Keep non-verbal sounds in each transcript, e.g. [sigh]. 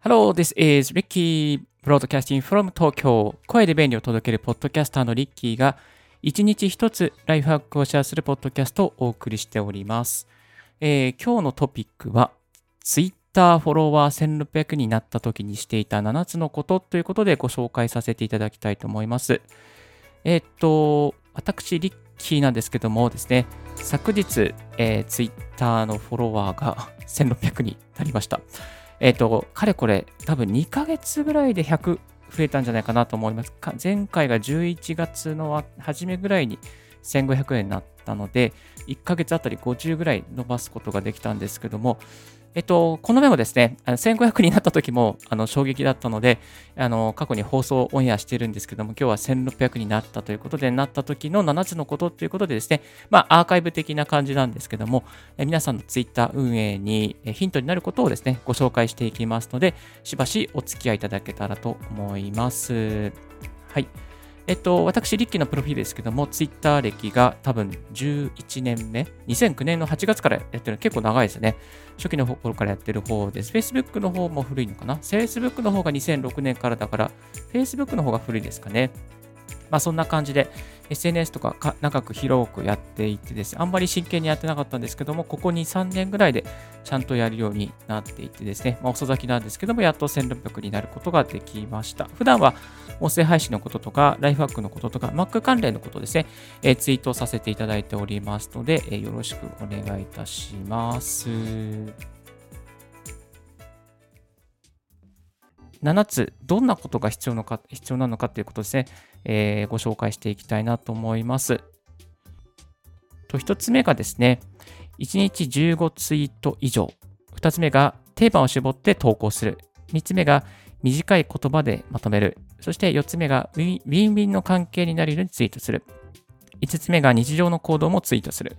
Hello, this is Ricky Broadcasting from Tokyo 声で便利を届けるポッドキャスターのリッキーが一日一つライフハックをシェアするポッドキャストをお送りしております。えー、今日のトピックは Twitter フォロワー1600になった時にしていた7つのことということでご紹介させていただきたいと思います。えー、っと、私、リッキーなんですけどもですね、昨日、えー、Twitter のフォロワーが [laughs] 1600になりました。えっ、と、かれこれ、多分2ヶ月ぐらいで100増えたんじゃないかなと思います。前回が11月の初めぐらいに1500円になったので、1ヶ月あたり50ぐらい伸ばすことができたんですけども、えっと、このメモですね、1500になった時もあの衝撃だったので、あの過去に放送オンエアしてるんですけども、今日は1600になったということで、なった時の7つのことということでですね、まあ、アーカイブ的な感じなんですけども、え皆さんのツイッター運営にヒントになることをですね、ご紹介していきますので、しばしお付き合いいただけたらと思います。はい。えっと、私、リッキーのプロフィールですけども、ツイッター歴が多分11年目、2009年の8月からやってるの結構長いですね。初期の頃からやってる方です。Facebook の方も古いのかな ?Facebook の方が2006年からだから、Facebook の方が古いですかね。まあそんな感じで、SNS とか長く広くやっていてですね、あんまり真剣にやってなかったんですけども、ここ2、3年ぐらいでちゃんとやるようになっていてですね、まあ、遅咲きなんですけども、やっと1600になることができました。普段は音声配信のこととか、ライフワークのこととか、Mac 関連のことですね、えー、ツイートさせていただいておりますので、えー、よろしくお願いいたします。7つ、どんなことが必要のか必要なのかということですね、えー、ご紹介していきたいなと思います。と、1つ目がですね、1日15ツイート以上。2つ目がテーマを絞って投稿する。3つ目が短い言葉でまとめる。そして4つ目がウィンウィンの関係になるようにツイートする。5つ目が日常の行動もツイートする。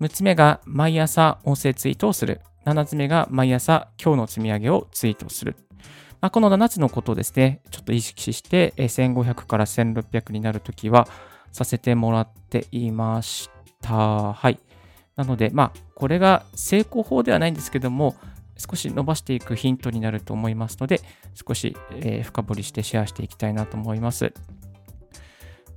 6つ目が毎朝音声ツイートをする。7つ目が毎朝今日の積み上げをツイートする。まあ、この7つのことをですね、ちょっと意識して、1500から1600になるときはさせてもらっていました。はい。なので、まあ、これが成功法ではないんですけども、少し伸ばしていくヒントになると思いますので、少し、え、深掘りしてシェアしていきたいなと思います。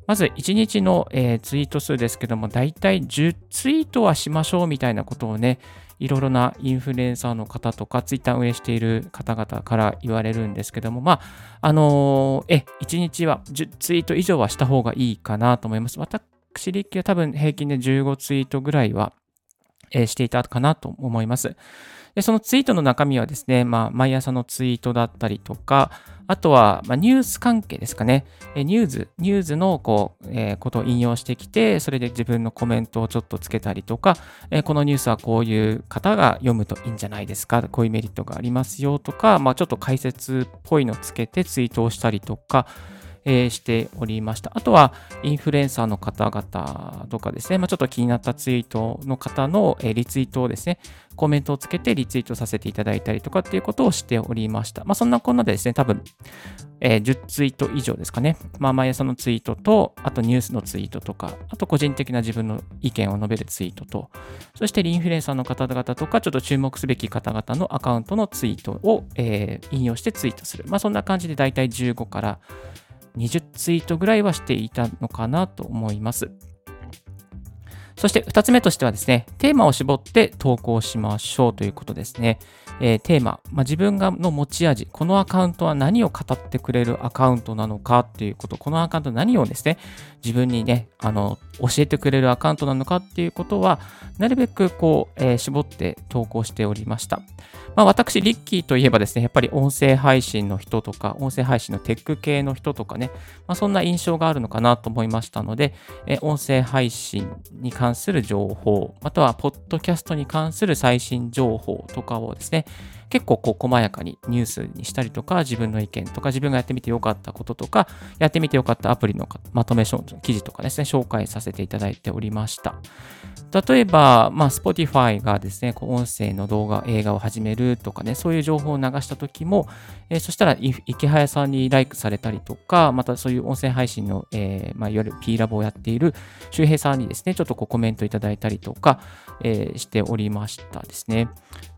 まず1日の、え、ツイート数ですけども、だいたい10ツイートはしましょうみたいなことをね、いろいろなインフルエンサーの方とか、ツイッター運営している方々から言われるんですけども、まあ、あのー、え、1日は10ツイート以上はした方がいいかなと思います。私、リッキは多分平均で15ツイートぐらいは、えー、していたかなと思います。で、そのツイートの中身はですね、まあ、毎朝のツイートだったりとか、あとは、まあ、ニュース関係ですかね。えニュース、ニュースのこう、えー、ことを引用してきて、それで自分のコメントをちょっとつけたりとか、えー、このニュースはこういう方が読むといいんじゃないですか、こういうメリットがありますよとか、まあ、ちょっと解説っぽいのつけてツイートをしたりとか、えー、しておりました。あとは、インフルエンサーの方々とかですね、まあ、ちょっと気になったツイートの方の、えー、リツイートをですね、コメントをつけてリツイートさせていただいたりとかっていうことをしておりました。まあ、そんなこんなでですね、多分、えー、10ツイート以上ですかね。まあ、毎朝のツイートと、あとニュースのツイートとか、あと個人的な自分の意見を述べるツイートと、そしてインフルエンサーの方々とか、ちょっと注目すべき方々のアカウントのツイートを、えー、引用してツイートする。まあ、そんな感じでだいたい15から20ツイートぐらいはしていたのかなと思います。そして2つ目としてはですね、テーマを絞って投稿しましょうということですね。えー、テーマ、まあ、自分がの持ち味、このアカウントは何を語ってくれるアカウントなのかっていうこと、このアカウント何をですね、自分にね、あの、教えてくれるアカウントなのかっていうことは、なるべくこう、えー、絞って投稿しておりました。まあ、私、リッキーといえばですね、やっぱり音声配信の人とか、音声配信のテック系の人とかね、まあ、そんな印象があるのかなと思いましたので、え音声配信に関関する情報、または、ポッドキャストに関する最新情報とかをですね、結構こう細やかにニュースにしたりとか、自分の意見とか、自分がやってみてよかったこととか、やってみてよかったアプリのまとめ記事とかですね、紹介させていただいておりました。例えば、まあ、Spotify がですね、こう音声の動画、映画を始めるとかね、そういう情報を流したときも、えー、そしたら、池早さんにライクされたりとか、またそういう音声配信の、えー、まあ、いわゆる P ラボをやっている周平さんにですね、ちょっとこうコメントいただいたりとか、えー、しておりましたですね。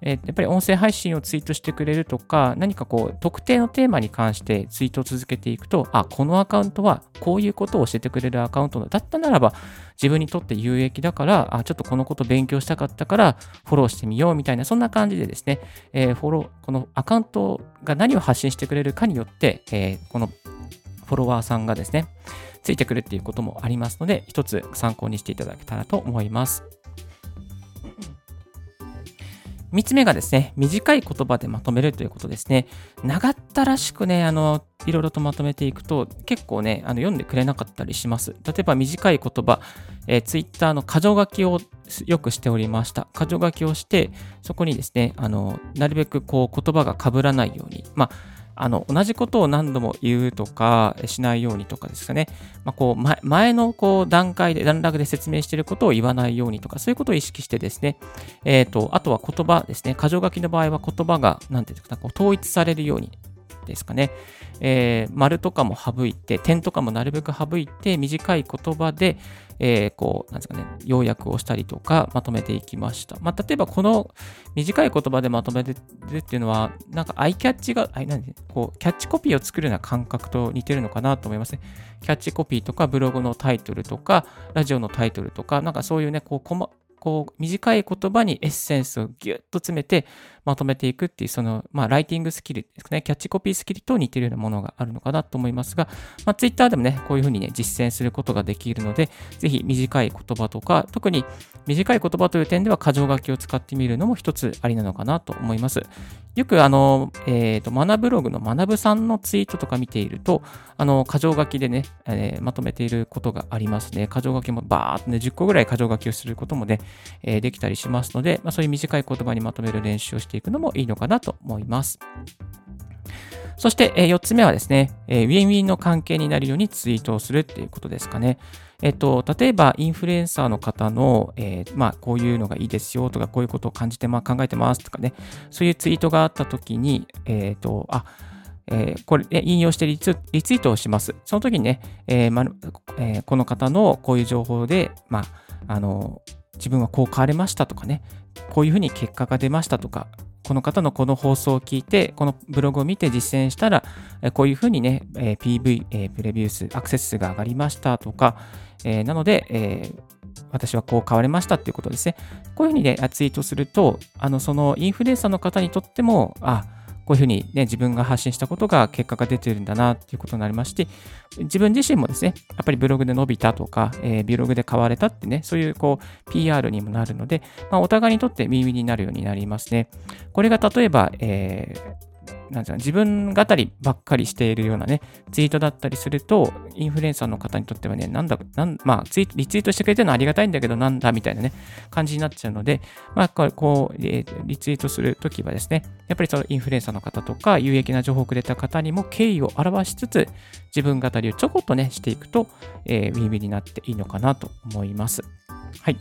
え、やっぱり音声配信をツイートしてくれるとか、何かこう、特定のテーマに関してツイートを続けていくと、あ、このアカウントはこういうことを教えてくれるアカウントだったならば、自分にとって有益だから、ちょっとこのこと勉強したかったから、フォローしてみようみたいな、そんな感じでですね、えー、フォロー、このアカウントが何を発信してくれるかによって、えー、このフォロワーさんがですね、ついてくるっていうこともありますので、一つ参考にしていただけたらと思います。3つ目がですね、短い言葉でまとめるということですね。長ったらしくね、あの、いろいろとまとめていくと、結構ね、あの読んでくれなかったりします。例えば短い言葉、えー、Twitter の箇条書きをよくしておりました。箇条書きをして、そこにですね、あの、なるべくこう言葉が被らないように、まあ、あの、同じことを何度も言うとか、しないようにとかですかね。まあ、こう、前のこう段階で、段落で説明していることを言わないようにとか、そういうことを意識してですね。えっ、ー、と、あとは言葉ですね。箇条書きの場合は言葉が、なんていうか、こう統一されるようにですかね。えー、丸とかも省いて、点とかもなるべく省いて、短い言葉で、えー、こう、なんですかね、要約をしたりとか、まとめていきました。まあ、例えばこの短い言葉でまとめてるっていうのは、なんかアイキャッチが、あなんで、こう、キャッチコピーを作るような感覚と似てるのかなと思いますね。キャッチコピーとか、ブログのタイトルとか、ラジオのタイトルとか、なんかそういうね、こう、こう、短い言葉にエッセンスをギュッと詰めてまとめていくっていう、その、まあ、ライティングスキルですね、キャッチコピースキルと似てるようなものがあるのかなと思いますが、まあ、ツイッターでもね、こういうふうにね、実践することができるので、ぜひ短い言葉とか、特に短い言葉という点では、箇条書きを使ってみるのも一つありなのかなと思います。よく、あの、えっ、ー、と、学ブログの学ぶさんのツイートとか見ていると、あの、箇条書きでね、えー、まとめていることがありますね。箇条書きもバーっとね、10個ぐらい箇条書きをすることもね、え、できたりしますので、まあ、そういう短い言葉にまとめる練習をしていくのもいいのかなと思います。そして、え4つ目はですね、えウィンウィンの関係になるようにツイートをするっていうことですかね。えっと、例えば、インフルエンサーの方の、えー、まあ、こういうのがいいですよとか、こういうことを感じて、まあ、考えてますとかね、そういうツイートがあったときに、えっ、と、あ、えー、これ、引用してリツリツイートをします。その時にね、えーまえー、この方のこういう情報で、まあ、あの、自分はこう変われましたとかね、こういうふうに結果が出ましたとか、この方のこの放送を聞いて、このブログを見て実践したら、こういうふうにね、PV、プレビュー数、アクセス数が上がりましたとか、なので、私はこう変わりましたっていうことですね。こういうふうにね、ツイートすると、あの、そのインフルエンサーの方にとっても、あ、こういうふうにね、自分が発信したことが結果が出てるんだなっていうことになりまして、自分自身もですね、やっぱりブログで伸びたとか、えー、ブログで買われたってね、そういうこう PR にもなるので、まあ、お互いにとって耳になるようになりますね。これが例えば、えーなんう自分語りばっかりしているようなね、ツイートだったりすると、インフルエンサーの方にとってはね、なんだ、なんまあツイ、リツイートしてくれてるのはありがたいんだけど、なんだみたいなね、感じになっちゃうので、まあ、こう、え、リツイートするときはですね、やっぱりそのインフルエンサーの方とか、有益な情報をくれた方にも敬意を表しつつ、自分語りをちょこっとね、していくと、えー、ウィンウィンになっていいのかなと思います。はい。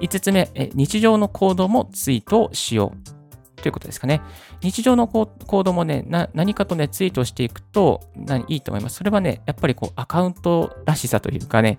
5つ目、日常の行動もツイートをしよう。ということですかね。日常の行動もね、何かとね、ツイートしていくと何いいと思います。それはね、やっぱりこう、アカウントらしさというかね、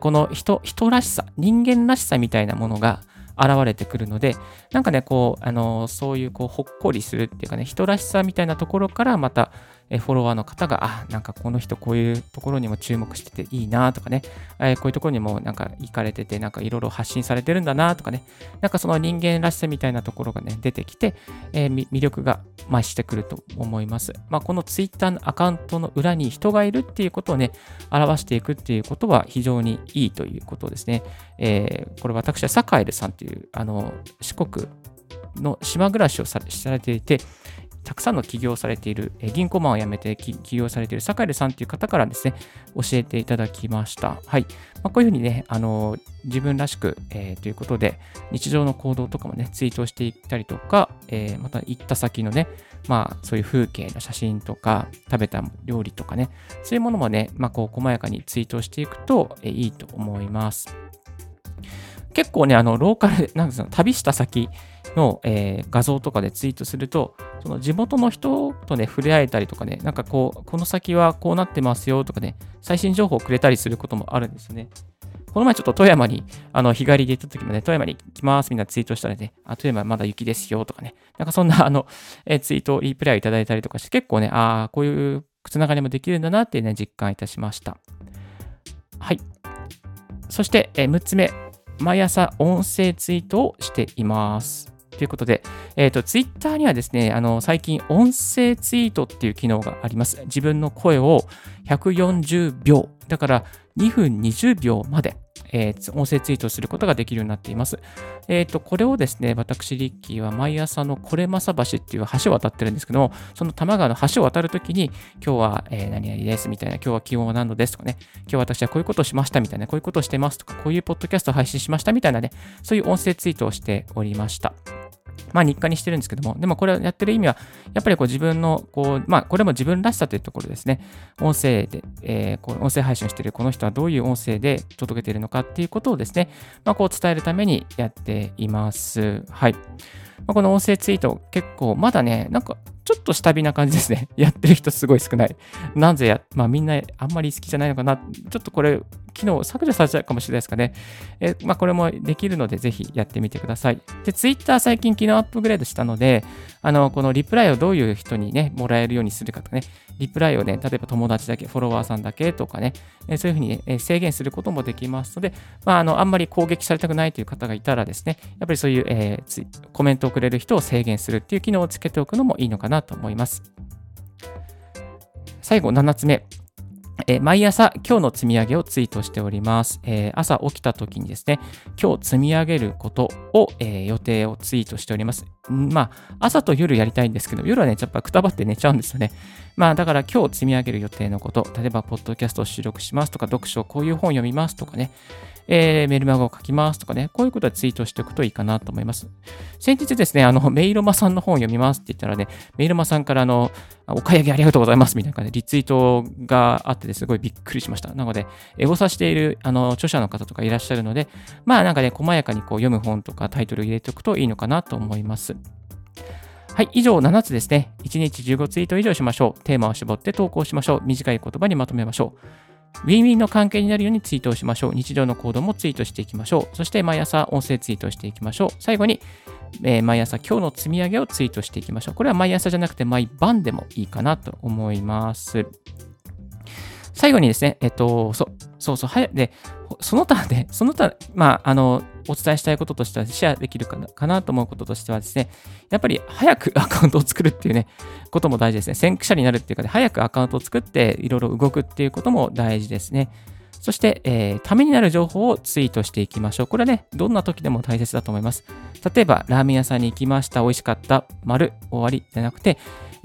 この人、人らしさ、人間らしさみたいなものが現れてくるので、なんかね、こう、あの、そういうこう、ほっこりするっていうかね、人らしさみたいなところからまた、えフォロワーの方が、あ、なんかこの人こういうところにも注目してていいなとかね、えこういうところにもなんか行かれてて、なんかいろいろ発信されてるんだなとかね、なんかその人間らしさみたいなところがね、出てきて、えー、魅力が増してくると思います。まあ、この Twitter のアカウントの裏に人がいるっていうことをね、表していくっていうことは非常にいいということですね。えー、これ私はサカエルさんという、あの、四国の島暮らしをされていて、たくさんの起業されている、え銀行マンを辞めて起業されている坂井さんという方からですね、教えていただきました。はい。まあ、こういうふうにね、あの自分らしく、えー、ということで、日常の行動とかもね、ツイートしていったりとか、えー、また行った先のね、まあ、そういう風景の写真とか、食べた料理とかね、そういうものもね、まあ、こう、細やかにツイートしていくと、えいいと思います。結構ね、あの、ローカル、なんですか、旅した先の、えー、画像とかでツイートすると、その地元の人とね、触れ合えたりとかね、なんかこう、この先はこうなってますよとかね、最新情報をくれたりすることもあるんですよね。この前ちょっと富山に、あの、日帰りで行った時もね、富山に来ますみんなツイートしたらね、あ、富山まだ雪ですよとかね、なんかそんな、あの、えツイート、リプライをいただいたりとかして、結構ね、ああ、こういうつながりもできるんだなってね、実感いたしました。はい。そして、え6つ目、毎朝音声ツイートをしています。ということで、えっ、ー、と、ツイッターにはですね、あの、最近、音声ツイートっていう機能があります。自分の声を140秒、だから2分20秒までえー、音声ツイートすることができるようになっています。えっ、ー、と、これをですね、私、リッキーは毎朝のこれまさ橋っていう橋を渡ってるんですけども、その多摩川の橋を渡るときに、今日は、えー、何々ですみたいな、今日は気温は何度ですとかね、今日私はこういうことをしましたみたいな、こういうことをしてますとか、こういうポッドキャストを配信しましたみたいなね、そういう音声ツイートをしておりました。まあ日課にしてるんですけども、でもこれをやってる意味は、やっぱりこう自分の、こう、まあこれも自分らしさというところですね。音声で、えー、こう音声配信してるこの人はどういう音声で届けているのかっていうことをですね、まあこう伝えるためにやっています。はい。まあ、この音声ツイート結構まだね、なんかちょっと下火な感じですね。やってる人すごい少ない。なぜや、まあみんなあんまり好きじゃないのかな。ちょっとこれ、昨日削除されちゃうかもしれないですかね。えまあこれもできるので、ぜひやってみてください。で、Twitter 最近昨日アップグレードしたので、あの、このリプライをどういう人にね、もらえるようにするかとかね、リプライをね、例えば友達だけ、フォロワーさんだけとかね、えそういうふうに、ね、制限することもできますので、まあ、あの、あんまり攻撃されたくないという方がいたらですね、やっぱりそういう、えー、コメントをくれる人を制限するっていう機能をつけておくのもいいのかなと思います。最後、7つ目。え、毎朝今日の積み上げをツイートしております。えー、朝起きた時にですね、今日積み上げることを、えー、予定をツイートしております。まあ、朝と夜やりたいんですけど、夜はね、やっぱくたばって寝ちゃうんですよね。まあ、だから今日積み上げる予定のこと、例えば、ポッドキャストを収録しますとか、読書、こういう本読みますとかね、えー、メルマガを書きますとかね、こういうことはツイートしておくといいかなと思います。先日ですね、あの、[laughs] メイロマさんの本を読みますって言ったらね、メイロマさんからあの、お買い上げありがとうございますみたいな感じでリツイートがあってすごいびっくりしました。なので、エゴサしているあの著者の方とかいらっしゃるので、まあなんかね、細やかにこう読む本とかタイトルを入れておくといいのかなと思います。はい、以上7つですね。1日15ツイート以上しましょう。テーマを絞って投稿しましょう。短い言葉にまとめましょう。ウィンウィンの関係になるようにツイートをしましょう。日常の行動もツイートしていきましょう。そして毎朝音声ツイートしていきましょう。最後に、えー、毎朝今日の積み上げをツイートしていきましょう。これは毎朝じゃなくて毎晩でもいいかなと思います。最後にですね、えっと、そそうそう、はで、その他で、[laughs] その他、まあ、あの、お伝えしたいこととしては、シェアできるかなかなと思うこととしてはですね、やっぱり早く [laughs] アカウントを作るっていうね、ことも大事ですね。先駆者になるっていうか、ね、早くアカウントを作って、いろいろ動くっていうことも大事ですね。そして、えー、ためになる情報をツイートしていきましょう。これはね、どんな時でも大切だと思います。例えば、ラーメン屋さんに行きました、美味しかった、丸、終わりじゃなくて、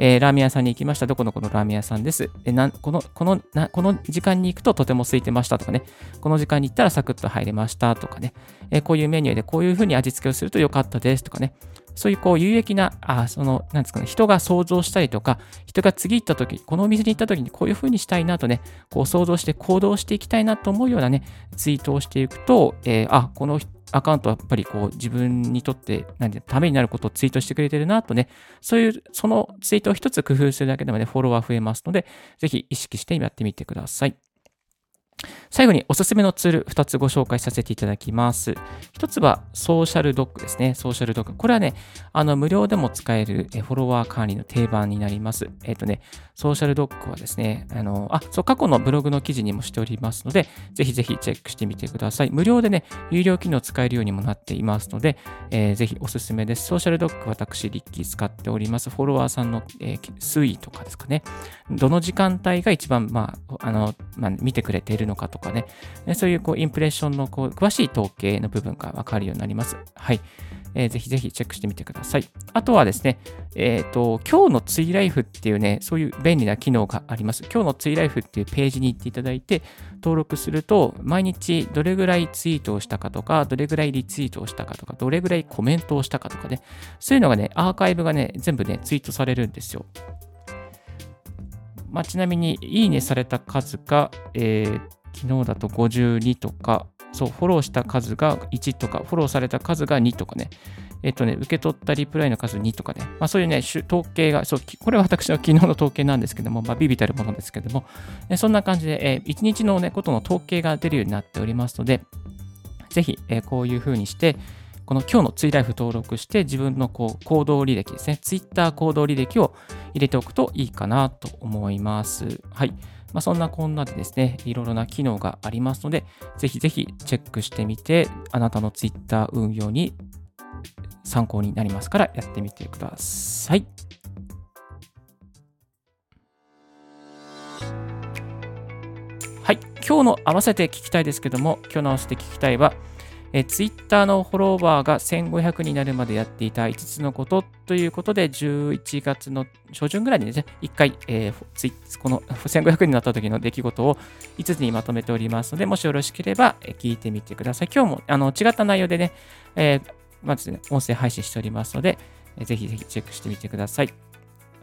えー、ラーメン屋さんに行きました。どこのこのラーメン屋さんです。えなこのこのなこの時間に行くととても空いてましたとかね。この時間に行ったらサクッと入れましたとかね。えー、こういうメニューでこういうふうに味付けをすると良かったですとかね。そういうこう有益な、あその、なんですかね、人が想像したりとか、人が次行った時、このお店に行った時にこういうふうにしたいなとね、こう想像して行動していきたいなと思うようなね、ツイートをしていくと、えー、あ、このアカウントはやっぱりこう自分にとって何てためになることをツイートしてくれてるなとね、そういうそのツイートを一つ工夫するだけでもね、フォロワー増えますので、ぜひ意識してやってみてください。最後におすすめのツール2つご紹介させていただきます。1つはソーシャルドッグですね。ソーシャルドッグ。これはね、あの無料でも使えるフォロワー管理の定番になります。えっ、ー、とね、ソーシャルドッグはですね、あの、あ、そう、過去のブログの記事にもしておりますので、ぜひぜひチェックしてみてください。無料でね、有料機能使えるようにもなっていますので、えー、ぜひおすすめです。ソーシャルドッグ私、リッキー使っております。フォロワーさんの、えー、推移とかですかね。どの時間帯が一番、まあ、あの、まあ、見てくれているののかとかね、そういうこうインプレッションのこう詳しい統計の部分がわかるようになります。はい。えー、ぜひぜひチェックしてみてください。あとはですね、えっ、ー、と、今日のツイライフっていうね、そういう便利な機能があります。今日のツイライフっていうページに行っていただいて、登録すると、毎日どれぐらいツイートをしたかとか、どれぐらいリツイートをしたかとか、どれぐらいコメントをしたかとかね、そういうのがね、アーカイブがね、全部ね、ツイートされるんですよ。まあ、ちなみに、いいねされた数が、えっー、昨日だと52とか、そう、フォローした数が1とか、フォローされた数が2とかね、えっとね、受け取ったリプライの数2とかね、まあ、そういうね、統計が、そう、[laughs] これは私の昨日の統計なんですけども、まあ、ビビたるものですけども、そんな感じで、えー、1日のね、ことの統計が出るようになっておりますので、ぜひ、えー、こういうふうにして、この今日のツイライフ登録して自分のこう行動履歴ですね、ツイッター行動履歴を入れておくといいかなと思います。はい。まあ、そんなこんなでですね、いろいろな機能がありますので、ぜひぜひチェックしてみて、あなたのツイッター運用に参考になりますからやってみてください。はい。今日の合わせて聞きたいですけども、今日の合わせて聞きたいは、えツイッターのフォロワーが1500になるまでやっていた5つのことということで、11月の初旬ぐらいにね、1回、えー、この1500になった時の出来事を5つにまとめておりますので、もしよろしければ聞いてみてください。今日もあの違った内容でね、えー、まずね、音声配信しておりますので、えー、ぜひぜひチェックしてみてください。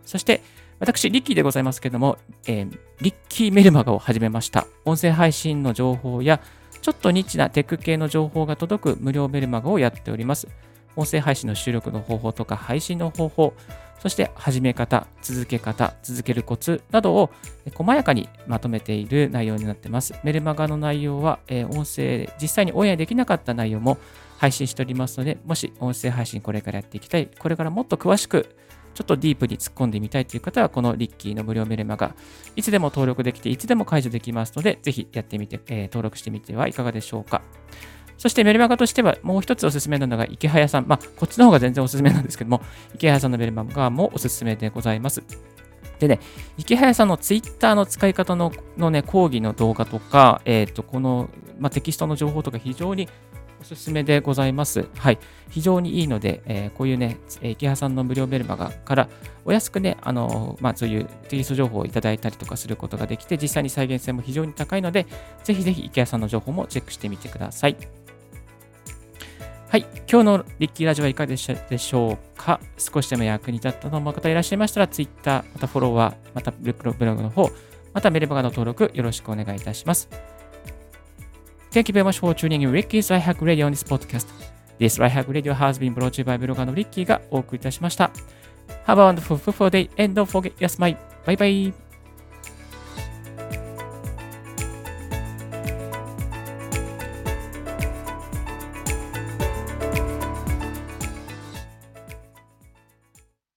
そして、私、リッキーでございますけども、えー、リッキーメルマガを始めました。音声配信の情報や、ちょっとニッチなテック系の情報が届く無料メルマガをやっております。音声配信の収録の方法とか配信の方法、そして始め方、続け方、続けるコツなどを細やかにまとめている内容になっています。メルマガの内容は、え音声、実際にオンエアできなかった内容も配信しておりますので、もし音声配信これからやっていきたい、これからもっと詳しくちょっとディープに突っ込んでみたいという方は、このリッキーの無料メルマガ、いつでも登録できて、いつでも解除できますので、ぜひやってみて、えー、登録してみてはいかがでしょうか。そしてメルマガとしてはもう一つおすすめなのが池早さん。まあ、こっちの方が全然おすすめなんですけども、池早さんのメルマガもおすすめでございます。でね、池早さんのツイッターの使い方ののね、講義の動画とか、えっ、ー、と、この、まあ、テキストの情報とか非常におすすめでございます。はい。非常にいいので、えー、こういうね、池原さんの無料メルマガからお安くね、あのまあ、そういうテキスト情報をいただいたりとかすることができて、実際に再現性も非常に高いので、ぜひぜひ池原さんの情報もチェックしてみてください。はい。今日のリッキーラジオはいかがでしょうか？少しでも役に立ったと思う方いらっしゃいましたら、Twitter、またフォロワー、またブログの方、またメルマガの登録よろしくお願いいたします。Thank you very much for tuning in Ricky's Right Hack Radio on this podcast. This Right Hack Radio has been brought to you by ブロガーのリッキーがお送りいたしました。Have a wonderful, fruitful day and don't forget yes, my. Bye bye.